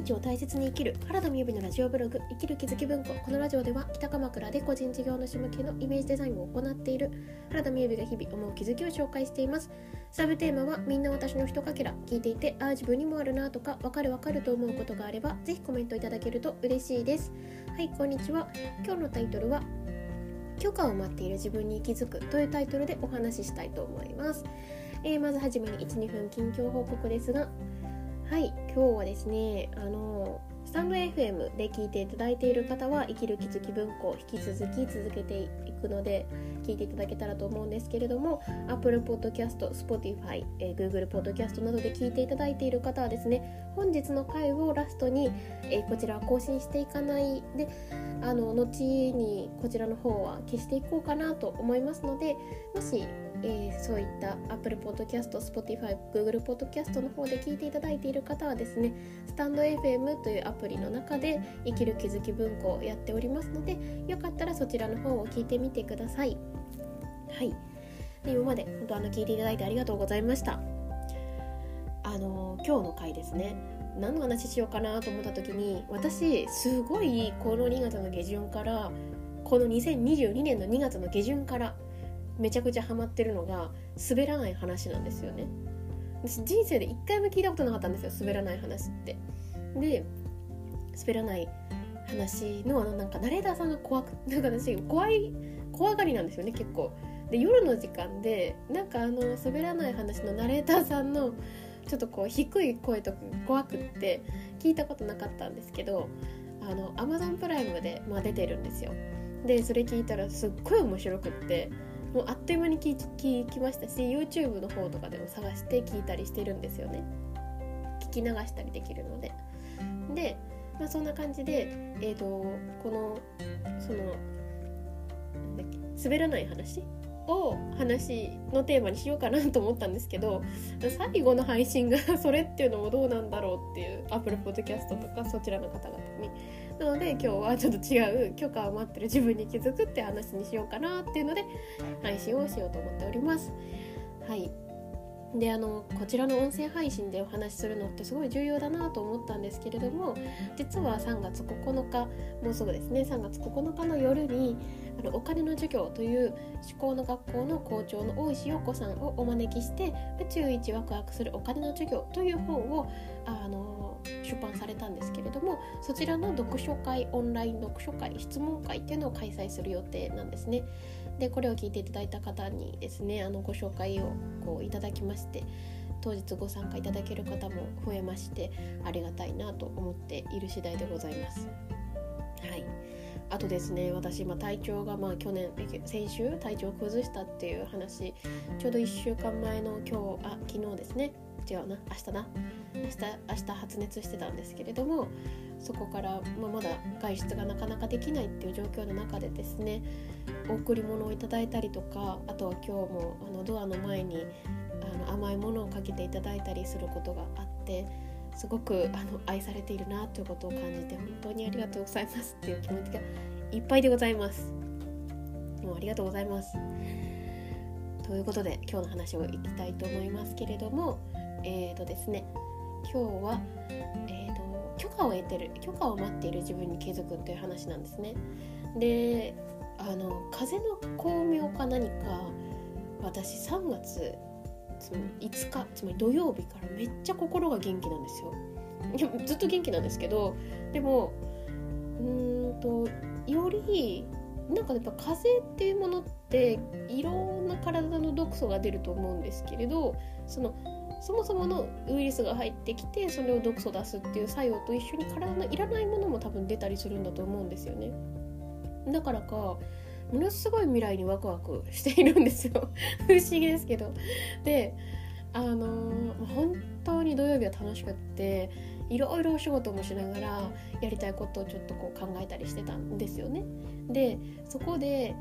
日を大切に生きる原田美由美のラジオブログ生きる気づき文庫このラジオでは北鎌倉で個人事業主向けのイメージデザインを行っている原田美由美が日々思う気づきを紹介しています。サブテーマはみんな私のひとかけら聞いていてああ自分にもあるなとかわかるわかると思うことがあればぜひコメントいただけると嬉しいです。はいこんにちは。今日のタイトルは許可を待っている自分に気づくというタイトルでお話ししたいと思います、えー、まずはじめに12分近況報告ですがはい今日はですねあのスタンド FM で聞いていただいている方は生きる気づき文庫引き続き続けていくので聞いていただけたらと思うんですけれども Apple Podcast、Spotify、えー、Google Podcast などで聞いていただいている方はですね本日の回をラストに、えー、こちら更新していかないであの後にこちらの方は消していこうかなと思いますのでもしえー、そういった Apple Podcast、Spotify、Google Podcast の方で聞いていただいている方はですね、スタンド FM というアプリの中で生きる気づき文庫をやっておりますので、よかったらそちらの方を聞いてみてください。はい。で今まで本当あの聞いていただいてありがとうございました。あの今日の回ですね。何の話しようかなと思った時に私すごいこの2月の下旬からこの2022年の2月の下旬からめちゃくちゃハマってるのが滑らない話なんですよね。私人生で一回も聞いたことなかったんですよ滑らない話って。で滑らない話のあのなんかナレーターさんが怖く なんか私怖い怖がりなんですよね結構。で夜の時間でなんかあの滑らない話のナレーターさんのちょっとこう低い声とか怖くって聞いたことなかったんですけどあの Amazon プライムで、まあ、出てるんですよ。でそれ聞いたらすっごい面白くってもうあっという間に聞聞きましたし YouTube の方とかでも探して聞いたりしてるんですよね。聞き流したりできるので。で、まあ、そんな感じで、えーと、このその滑らない話を話のテーマにしようかなと思ったんですけど最後の配信がそれっていうのもどうなんだろうっていう Apple Podcast とかそちらの方々になので今日はちょっと違う許可を待ってる自分に気づくって話にしようかなっていうので配信をしようと思っております。はいであのこちらの音声配信でお話しするのってすごい重要だなと思ったんですけれども実は3月9日もうすぐですね3月9日の夜にあのお金の授業という思考の学校の校長の大石陽子さんをお招きして宇宙一ワクワクするお金の授業という本をあの出版されたんですけれどもそちらの読書会オンライン読書会質問会っていうのを開催する予定なんですね。でこれを聞いていただいた方にですねあのご紹介をこういただきまして当日ご参加いただける方も増えましてありがたいなと思っている次第でございます。はいあとですね私今体調がまあ去年先週体調を崩したっていう話ちょうど1週間前の今日あ昨日ですね違うな明日だ明日明日発熱してたんですけれどもそこから、まあ、まだ外出がなかなかできないっていう状況の中でですねお贈り物をいただいたりとかあとは今日もあのドアの前にあの甘いものをかけていただいたりすることがあってすごくあの愛されているなということを感じて本当にありがとうございますっていう気持ちがいっぱいでございます。もうありがとうございます。ということで今日の話をいきたいと思いますけれどもえーとですね今日は、えーと、許可を得てる許可を待っている自分に気づくという話なんですね。であの風の巧妙か何か私3月その5日つまり土曜日からめっちゃ心が元気なんですよ。いやずっと元気なんですけどでもうんとよりなんかやっぱ風邪っていうものっていろんな体の毒素が出ると思うんですけれどそのそもそものウイルスが入ってきてそれを毒素出すっていう作用と一緒に体のいらないものも多分出たりするんだと思うんですよね。だからかものすごい未来にワクワクしているんですよ。不思議ですけど。であのー、本当に土曜日は楽しくっていろいろお仕事もしながらやりたいことをちょっとこう考えたりしてたんですよね。でそこで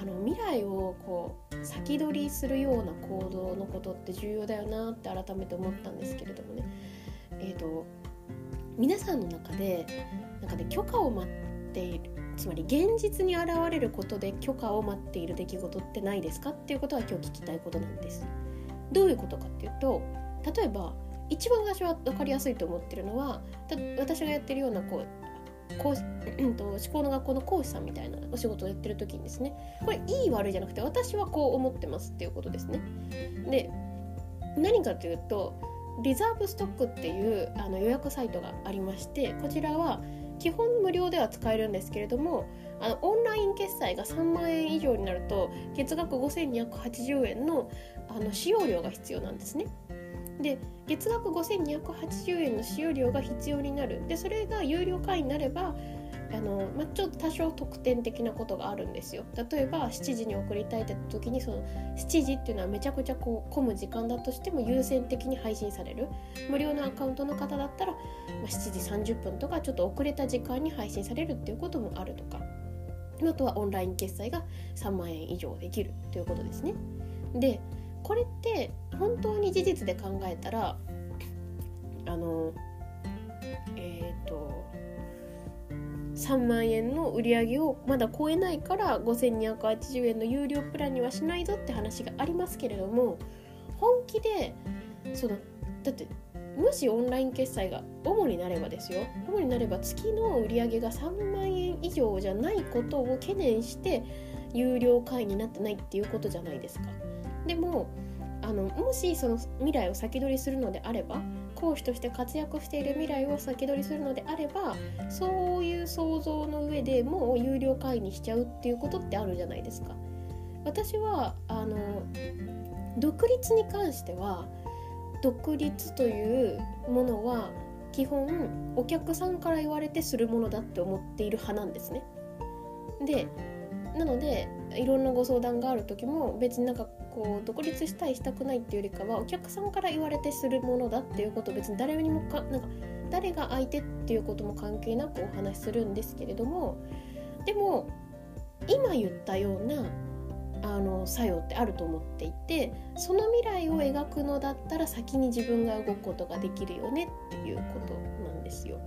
あの未来をこう先取りするような行動のことって重要だよなって改めて思ったんですけれどもねえーと、皆さんの中でなんか、ね、許可を待っているつまり現実に現れることで許可を待っている出来事ってないですかっていうことは今日聞きたいことなんです。どういうことかっていうと例えば1一番私は分かりやすいと思ってるのは私がやってるようなこう講師、うんと、思考の学校の講師さんみたいなお仕事をやってる時にですねこれいい悪いじゃなくて私はこう思ってますっていうことですね。で何かというとリザーブストックっていうあの予約サイトがありましてこちらは基本無料では使えるんですけれどもあのオンライン決済が3万円以上になると月額5280円のあの使用料が必要なんですね。で月額5280円の使用料が必要になる。でそれが有料会員になればあの、まあ、ちょっと多少特典的なことがあるんですよ。例えば7時に送りたいって時にその7時っていうのはめちゃくちゃ混む時間だとしても優先的に配信される。無料のアカウントの方だったら、まあ、7時30分とかちょっと遅れた時間に配信されるっていうこともあるとか。あとはオンライン決済が3万円以上できるということですね。でこれって本当に事実で考えたらあのえっ、ー、と3万円の売り上げをまだ超えないから5280円の有料プランにはしないぞって話がありますけれども本気でそのだってもしオンライン決済が主になればですよ主になれば月の売り上げが3万円以上じゃないことを懸念して有料会員になってないっていうことじゃないですか。でもあのもしその未来を先取りするのであれば講師として活躍している未来を先取りするのであればそういう想像の上でもう有料会員にしちゃうっていうことってあるじゃないですか。私はあの独立に関しては独立というものは基本お客さんから言われてするものだって思っている派なんですね。でなのでいろんなご相談がある時も別になんかこう独立したいしたくないっていうよりかはお客さんから言われてするものだっていうこと別に誰にもかなんか誰が相手っていうことも関係なくお話しするんですけれどもでも今言ったようなあの作用ってあると思っていてその未来を描くのだったら先に自分が動くことができるよねっていうことなんですよ。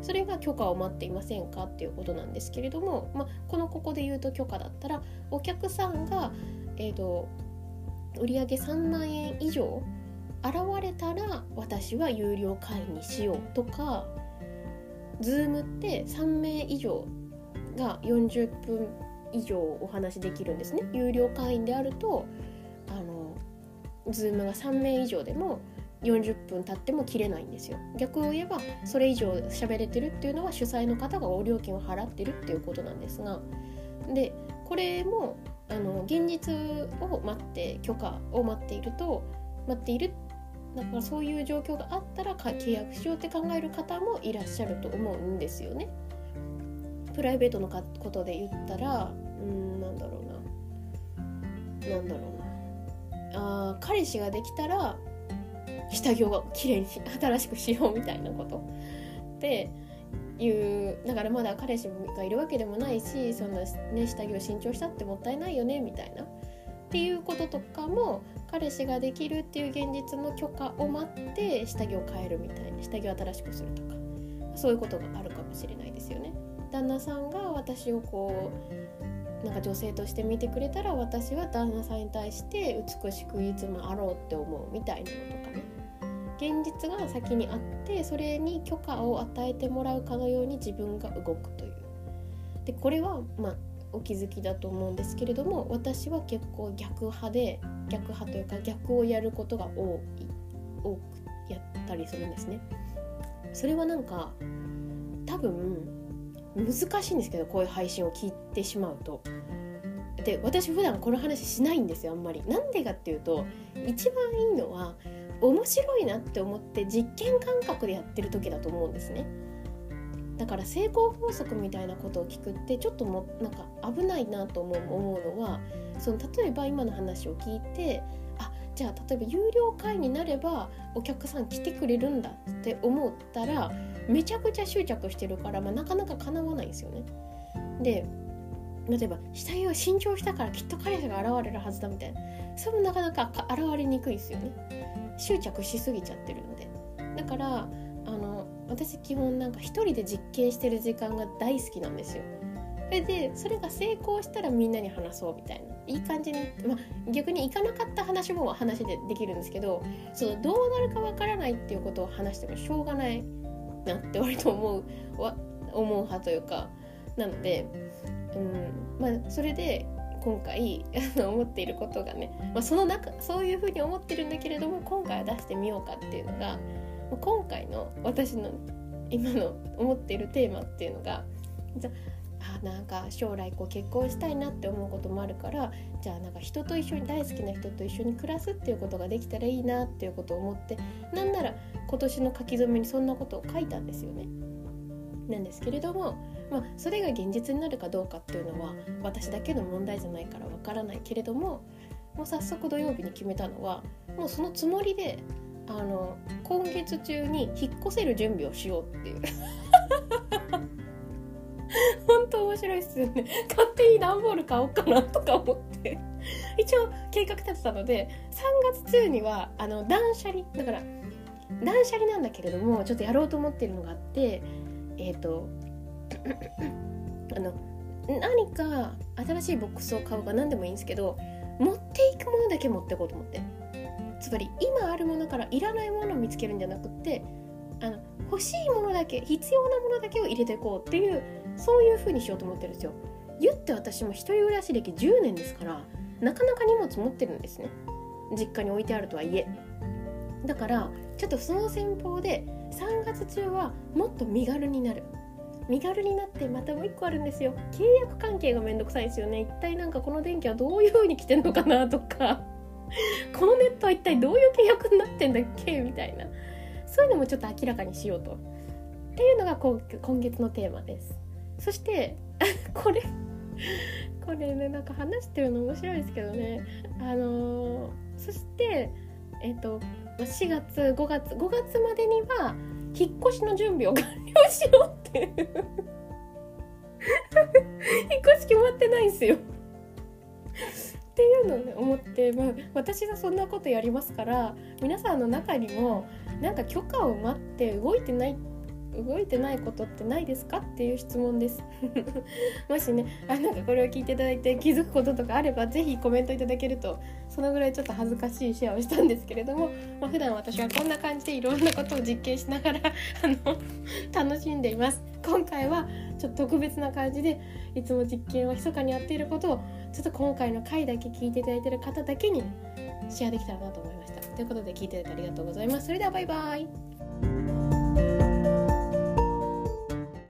それが許可を待っていませんかっていうことなんですけれども、まあ、このここで言うと許可だったらお客さんが、えーと、売上3万円以上現れたら私は有料会員にしようとか Zoom って3名以上が40分以上お話できるんですね。有料会員であるとあの Zoom が3名以上でも40分経っても切れないんですよ。逆を言えばそれ以上喋れてるっていうのは主催の方がご料金を払ってるっていうことなんですがでこれもあの現実を待って許可を待っていると待っているだからそういう状況があったら契約しようって考える方もいらっしゃると思うんですよね。プライベートのことで言ったらうんなんだろうな。なんだろうな。あ彼氏ができたら下着をきれいに新しくしようみたいなこと。でいうだからまだ彼氏がいるわけでもないしそんな、ね、下着を新調したってもったいないよねみたいなっていうこととかも彼氏ができるっていう現実の許可を待って下着を変えるみたいな下着を新しくするとかそういうことがあるかもしれないですよね。旦那さんが私をこうなんか女性として見てくれたら私は旦那さんに対して美しくいつもあろうって思うみたいなのとかね現実が先にあってそれに許可を与えてもらうかのように自分が動くという。でこれはまあお気づきだと思うんですけれども私は結構逆派で逆派というか逆をやることが多い多くやったりするんですね。それはなんか多分難しいんですけどこういう配信を聞いてしまうと。で私普段この話しないんですよあんまり。なんでかっていうと一番いいのは面白いなって思って実験感覚でやってる時だと思うんですねだから成功法則みたいなことを聞くってちょっともなんか危ないなと思う思うのはその例えば今の話を聞いてあじゃあ例えば有料会になればお客さん来てくれるんだって思ったらめちゃくちゃ執着してるから、まあ、なかなか叶わないんですよね。で例えば下着を新調したからきっと彼氏が現れるはずだみたいなそれもなかなか現れにくいですよね。執着しすぎちゃってるので。だからあの私基本なんか一人で実験してる時間が大好きなんですよ。それでそれが成功したらみんなに話そうみたいな。いい感じに、まあ、逆に行かなかった話も話でできるんですけどそのどうなるかわからないっていうことを話してもしょうがないなって割と思うわ思う派というか。なので、うんまあ、それで今回思っていることがね、まあ、その中そういうふうに思ってるんだけれども今回は出してみようかっていうのが今回の私の今の思っているテーマっていうのがじゃあなんか将来こう結婚したいなって思うこともあるからじゃあなんか人と一緒に大好きな人と一緒に暮らすっていうことができたらいいなっていうことを思ってなんなら今年の書き初めにそんなことを書いたんですよね。なんですけれども、まあ、それが現実になるかどうかっていうのは私だけの問題じゃないからわからないけれどももう早速土曜日に決めたのはもうそのつもりであの今月中に引っ越せる準備をしようっていう。本当面白いっすよね勝手に段ボール買おうかなとか思って。一応計画立てたので3月中にはあの断捨離だから断捨離なんだけれどもちょっとやろうと思ってるのがあってえっ、ー、と あの何か新しいボックスを買うか何でもいいんですけど持っていくものだけ持ってこうと思って。つまり今あるものからいらないものを見つけるんじゃなくってあの欲しいものだけ必要なものだけを入れていこうっていうそういう風にしようと思ってるんですよ。言って私も一人暮らし歴10年ですからなかなか荷物持ってるんですね。実家に置いてあるとはいえ。だからちょっとその戦法で3月中はもっと身軽になる。身軽になってまたもう一個あるんですよ。契約関係がめんどくさいですよね。一体なんかこの電気はどういう風に来てんのかなとか。このネットは一体どういう契約になってんだっけ？みたいな。そういうのもちょっと明らかにしようと。っていうのが今月のテーマです。そして これこれねなんか話してるの面白いですけどね。あのー、そしてえっ、ー、と4月5月5月までには引っ越しの準備をしようっていう。引っ越し決まってないんすよ。っていうのを、ね、思って、まあ、私がそんなことやりますから皆さんの中にもなんか許可を待って動いてないって動いてないことってないですかっていう質問です。もしねあなんかこれを聞いていただいて気づくこととかあれば是非コメントいただけるとそのぐらいちょっと恥ずかしいシェアをしたんですけれども、まあ、普段私はこんな感じでいろんなことを実験しながら あの楽しんでいます。今回はちょっと特別な感じでいつも実験を密かにやっていることをちょっと今回の回だけ聞いていただいてる方だけにシェアできたらなと思いました。ということで聞いていただいてありがとうございます。それではバイバイ。